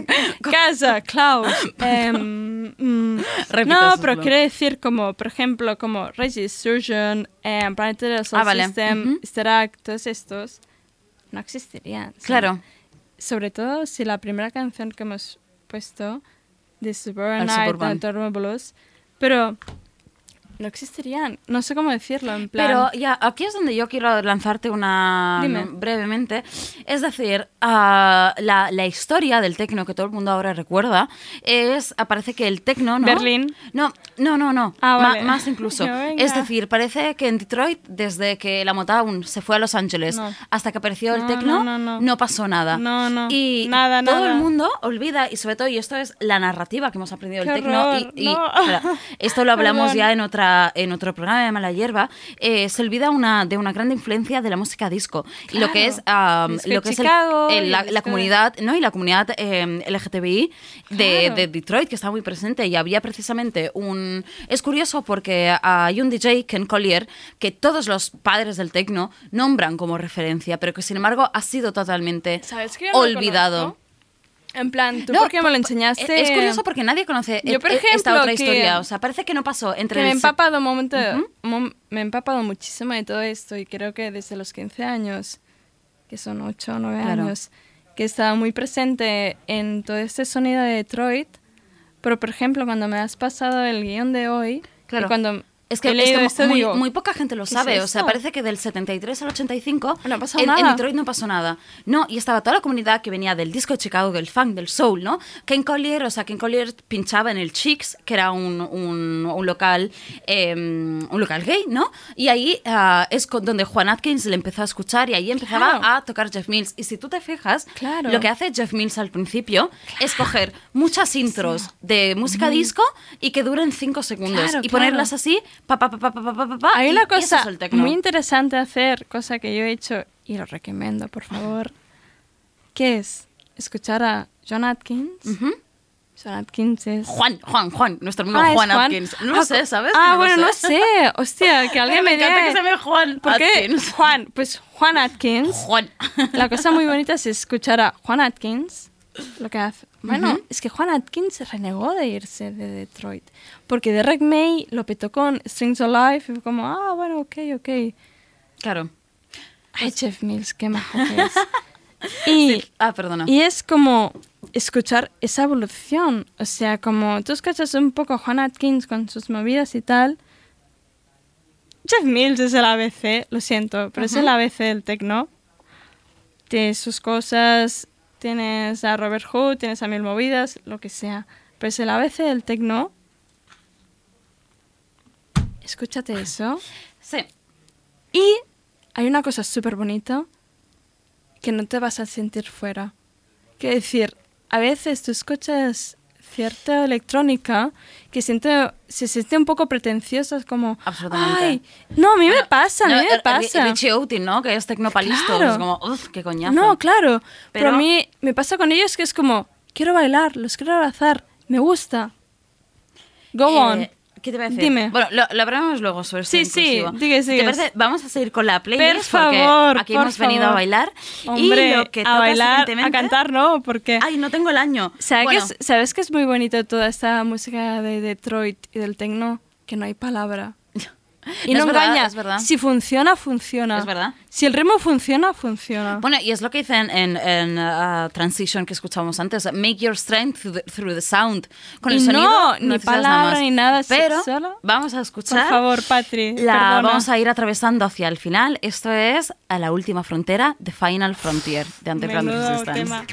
Casa, Klaus. em, mm, no, pero quiero decir como, por ejemplo, como Regis, Surgeon, eh, Planetary Soul Ah, vale. System. Sterak, todos estos no existirían. ¿sí? Claro. Sobre todo si la primera canción que hemos puesto de Al Night, pero no existirían. No sé cómo decirlo, en plan... Pero ya, aquí es donde yo quiero lanzarte una Dime. brevemente. Es decir, ah, la, la historia del tecno que todo el mundo ahora recuerda es, parece que el tecno, ¿no? Berlín. No, no, no, no. Ah, vale. más incluso. No, es decir, parece que en Detroit, desde que la Motown se fue a Los Ángeles No. hasta que apareció el No, tecno, no, pasó nada. No, no. Y Nada, todo nada. el mundo olvida, y sobre todo, y esto es la narrativa que hemos aprendido del tecno, y, y- no. espera, esto lo hablamos Perdón. ya en otra en otro programa de Mala Hierba, eh, se olvida una, de una gran influencia de la música disco y lo que es, de lo que es el- el- la, de- comunidad ¿no? y la comunidad eh, LGTBI de, Claro. de Detroit que está muy presente y había precisamente un... Es curioso porque hay un DJ, Ken Collier, que todos los padres del techno nombran como referencia, pero que sin embargo ha sido totalmente ¿Sabes que yo no lo olvidado. En plan, tú No, porque me lo enseñaste... Es curioso porque nadie conoce Yo, e- por e- esta otra historia. O sea, parece que no pasó entre que me he empapado un momento, mom- me he empapado muchísimo de todo esto y creo que desde los 15 años, que son 8 o 9 Claro. años, que he estado muy presente en todo este sonido de Detroit, pero por ejemplo cuando me has pasado el guion de hoy, Claro. y cuando Es que, es que muy, poca gente lo ¿qué es sabe. o sea, parece que del 73 al 85 No en. Detroit no pasó nada. No, y estaba toda la comunidad que venía del disco de Chicago, del funk, del soul, ¿no? Ken Collier, o sea, Ken Collier pinchaba en el Chicks, que era un, un- un local eh, un local gay, ¿no? Y ahí ah, es con- donde Juan Atkins le empezó a escuchar y ahí empezaba Claro. a tocar Jeff Mills. Y si tú te fijas, Claro. lo que hace Jeff Mills al principio es coger muchas intros de música disco y que duren 5 segundos y ponerlas así, pa, pa, pa, Hay una cosa muy interesante hacer, cosa que yo he hecho y lo recomiendo, por favor, que es escuchar a John Atkins. Uh -huh. John Atkins es... Juan, Juan, Juan, nuestro amigo ah, Juan, Juan, Atkins. No ah, sé, ¿sabes? Ah, no bueno, sé? no sé. Hostia, que alguien me, me diga... Me encanta que se llame Juan ¿Por Atkins. Qué? Juan, pues Juan Atkins. Juan. La cosa muy bonita es escuchar a Juan Atkins lo que hace. Bueno, es que Juan Atkins se renegó de irse de Detroit. Porque Derek May lo petó con Strings Alive y fue como, ah, bueno, ok, ok. Claro. Ay, Jeff Mills, qué majo que es. Y, Ah, perdona. y es como escuchar esa evolución. O sea, como tú escuchas un poco a Juan Atkins con sus movidas y tal. Jeff Mills es el ABC, lo siento, pero es el ABC del tecno. Tiene sus cosas, tienes a Robert Hood, tienes a mil movidas, lo que sea. Pero es el ABC del tecno. Escúchate eso. Sí. Y hay una cosa súper bonita que no te vas a sentir fuera. Quiero decir, a veces tú escuchas cierta electrónica que siente, se siente un poco pretenciosa, es como... Absolutamente. Ay, no, a mí me pasa, a mí me pasa. Richie Outin, ¿no? Que es tecnopalisto. Claro. Es como, uff, qué coñazo. No, claro. Pero, Pero- a mí me pasa con ellos que es como, quiero bailar, los quiero abrazar, me gusta. Go Eh, on. ¿Qué te decir? Dime. Bueno, lo, lo hablaremos luego sobre esto Sí, sí, inclusivo. digue, Si ¿Te parece? Vamos a seguir con la playlist Por porque favor, aquí por hemos venido a favor. bailar. Hombre, y lo que a bailar, a cantar no, porque... Ay, no tengo el año. ¿Sabes, Bueno, que es, ¿Sabes que es muy bonito toda esta música de Detroit y del techno? Que no hay palabra. Y Es no verdad, engaña. es verdad. Si funciona, funciona. Es verdad. Si el ritmo funciona, funciona. Bueno, y es lo que dice en, en, uh, Transition que escuchamos antes, make your strength through the, through the sound. Con el sonido no, ni palabra ni nada, Pero solo- vamos a escuchar. Por favor, Patri. La perdona. vamos a ir atravesando hacia el final. Esto es a la última frontera, The Final Frontier, de Underground Menudo Resistance. tema.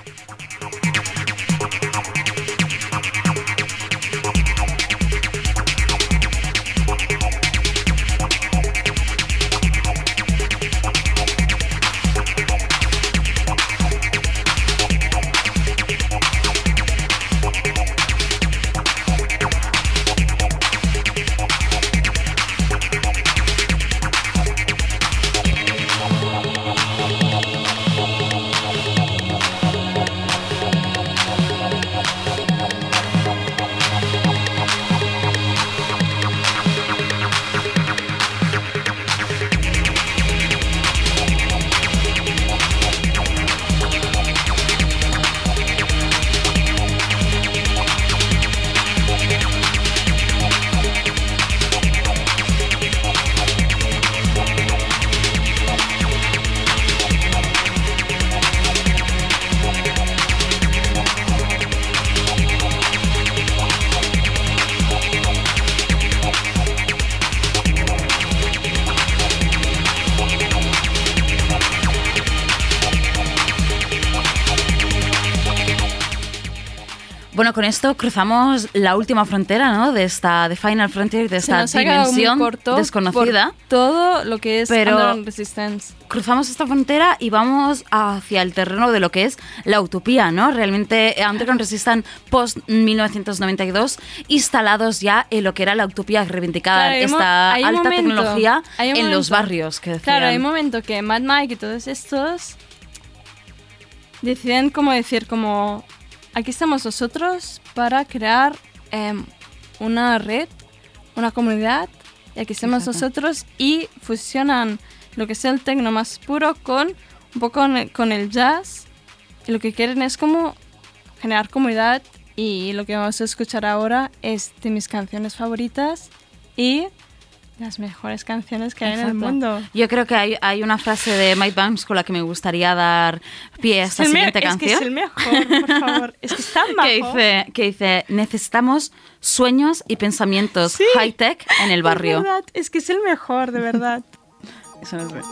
Esto cruzamos la última frontera, ¿no? De esta, de Final Frontier, de Se esta nos muy dimensión corto desconocida. por todo lo que es Pero- Resistance. cruzamos esta frontera y vamos hacia el terreno de lo que es la utopía, ¿no? Realmente eh, Underground Resistance post 1992 instalados ya en lo que era la utopía reivindicada, Claro, esta alta momento- tecnología en los barrios que. Claro, hay un momento que Mad Mike y todos estos deciden como decir como aquí estamos nosotros para crear em, una red, una comunidad y aquí estamos Exacto. nosotros y fusionan lo que es el techno más puro con un poco con el jazz y lo que quieren es como generar comunidad y lo que vamos a escuchar ahora es de mis canciones favoritas y las mejores canciones que hay en el mundo. Yo creo que hay, hay, una frase de Mike Banks con la que me gustaría dar pie a esta es siguiente canción. Es que es el mejor, por favor. es que está Que dice, que dice, necesitamos sueños y pensamientos sí, high-tech en el barrio. Verdad, es que es el mejor, de verdad. Eso no es verdad.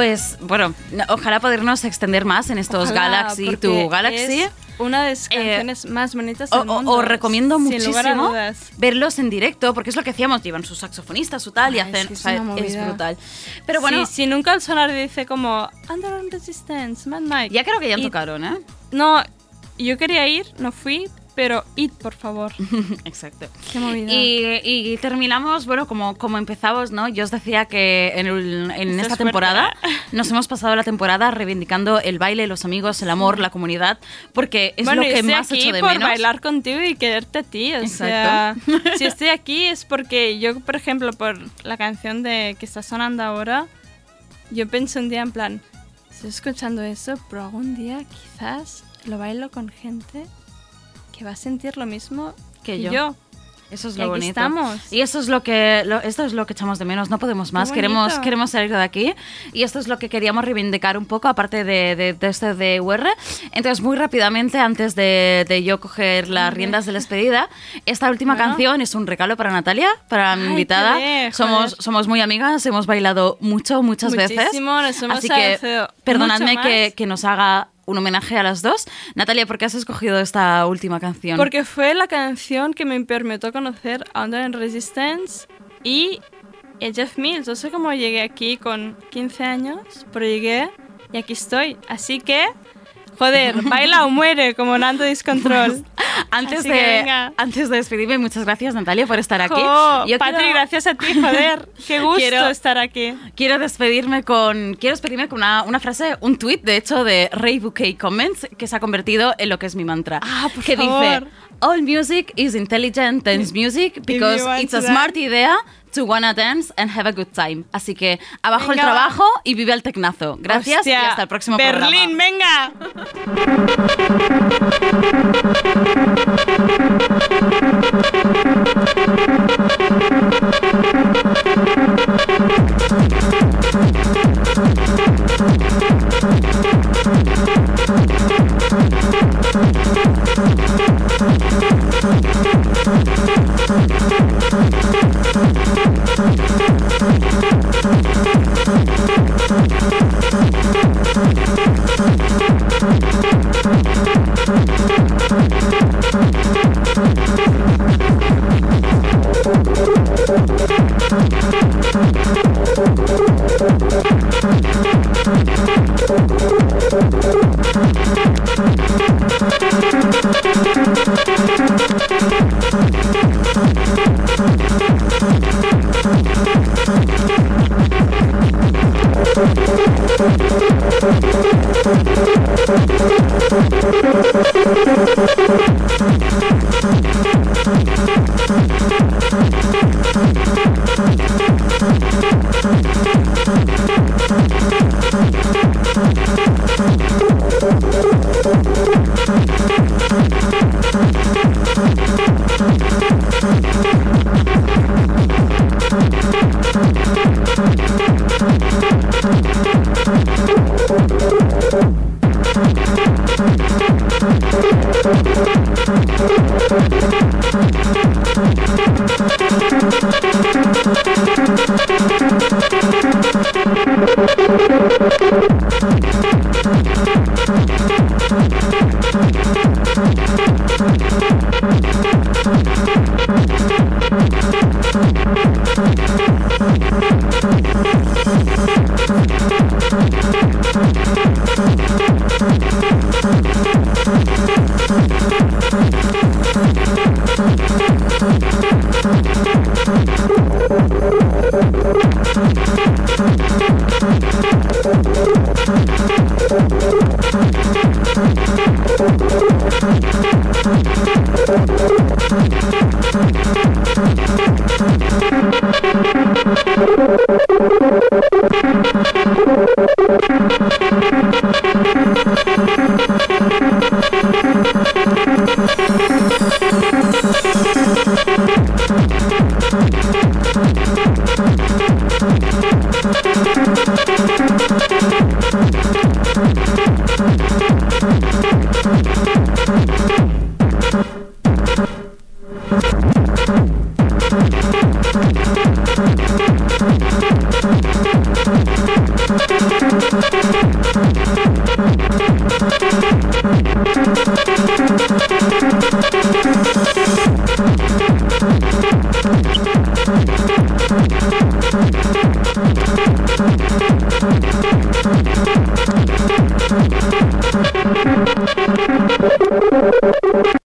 Pues bueno, no- ojalá podernos extender más en estos Ojalá, Galaxy to Galaxy. es una de las canciones más bonitas del O- mundo. Os recomiendo muchísimo verlos en directo, porque es lo que hacíamos, llevan sus saxofonistas, su tal, y Ay, hacen. o es sea, brutal. Pero bueno, Sí, si nunca al sonar dice como Under Resistance, Mad Mike. ya creo que ya Y- tocaron, ¿eh? No, yo quería ir, no fui, pero id, por favor. Exacto. Qué movida. Y, y terminamos, bueno, como, como empezamos, ¿no? Yo os decía que en, el- en esta es temporada fuerte. nos hemos pasado la temporada reivindicando el baile, los amigos, el amor, la comunidad, porque es bueno, lo que más aquí echo de por menos. bailar contigo y quererte a ti. O Exacto. sea, si estoy aquí es porque yo, por ejemplo, por la canción de que está sonando ahora, yo pensé un día en plan, estoy escuchando eso, pero algún día quizás lo bailo con gente que va a sentir lo mismo Que que yo. yo. Eso es lo bonito. estamos. Y eso es lo que lo- esto es lo que echamos de menos. No podemos más. Queremos queremos salir de aquí. Y esto es lo que queríamos reivindicar un poco, aparte de, de, de este de UR. Entonces, muy rápidamente, antes de, de yo coger las riendas de la despedida, esta última Bueno. canción es un regalo para Natalia, para mi Ay, invitada. bien, somos, somos muy amigas, hemos bailado mucho, muchas veces. Muchísimo, nos hemos Así que agradecido perdonadme que, que nos haga un homenaje a las dos. Natalia, ¿por qué has escogido esta última canción? Porque fue la canción que me permitió conocer a Under Resistance y a Jeff Mills. No sé cómo llegué aquí con 15 años, pero llegué y aquí estoy. Así que, joder, baila o muere como Nando Discontrol. Antes Así de, antes de despedirme, muchas gracias Natalia por estar aquí. Jo, Yo Patri, quiero, gracias a ti, joder. Qué gusto Quiero- estar aquí. quiero despedirme con quiero despedirme con una, una frase, un tweet de hecho de Ray Bouquet Comments que se ha convertido en lo que es mi mantra. Ah, por que favor. dice All music is intelligent dance music because it's a smart idea to wanna dance and have a good time. Así que abajo el Venga, va. trabajo y vive el tecnazo. Gracias Hostia, y hasta el próximo Berlín, programa. venga. スタンバイスタンバイスタンバイ! You.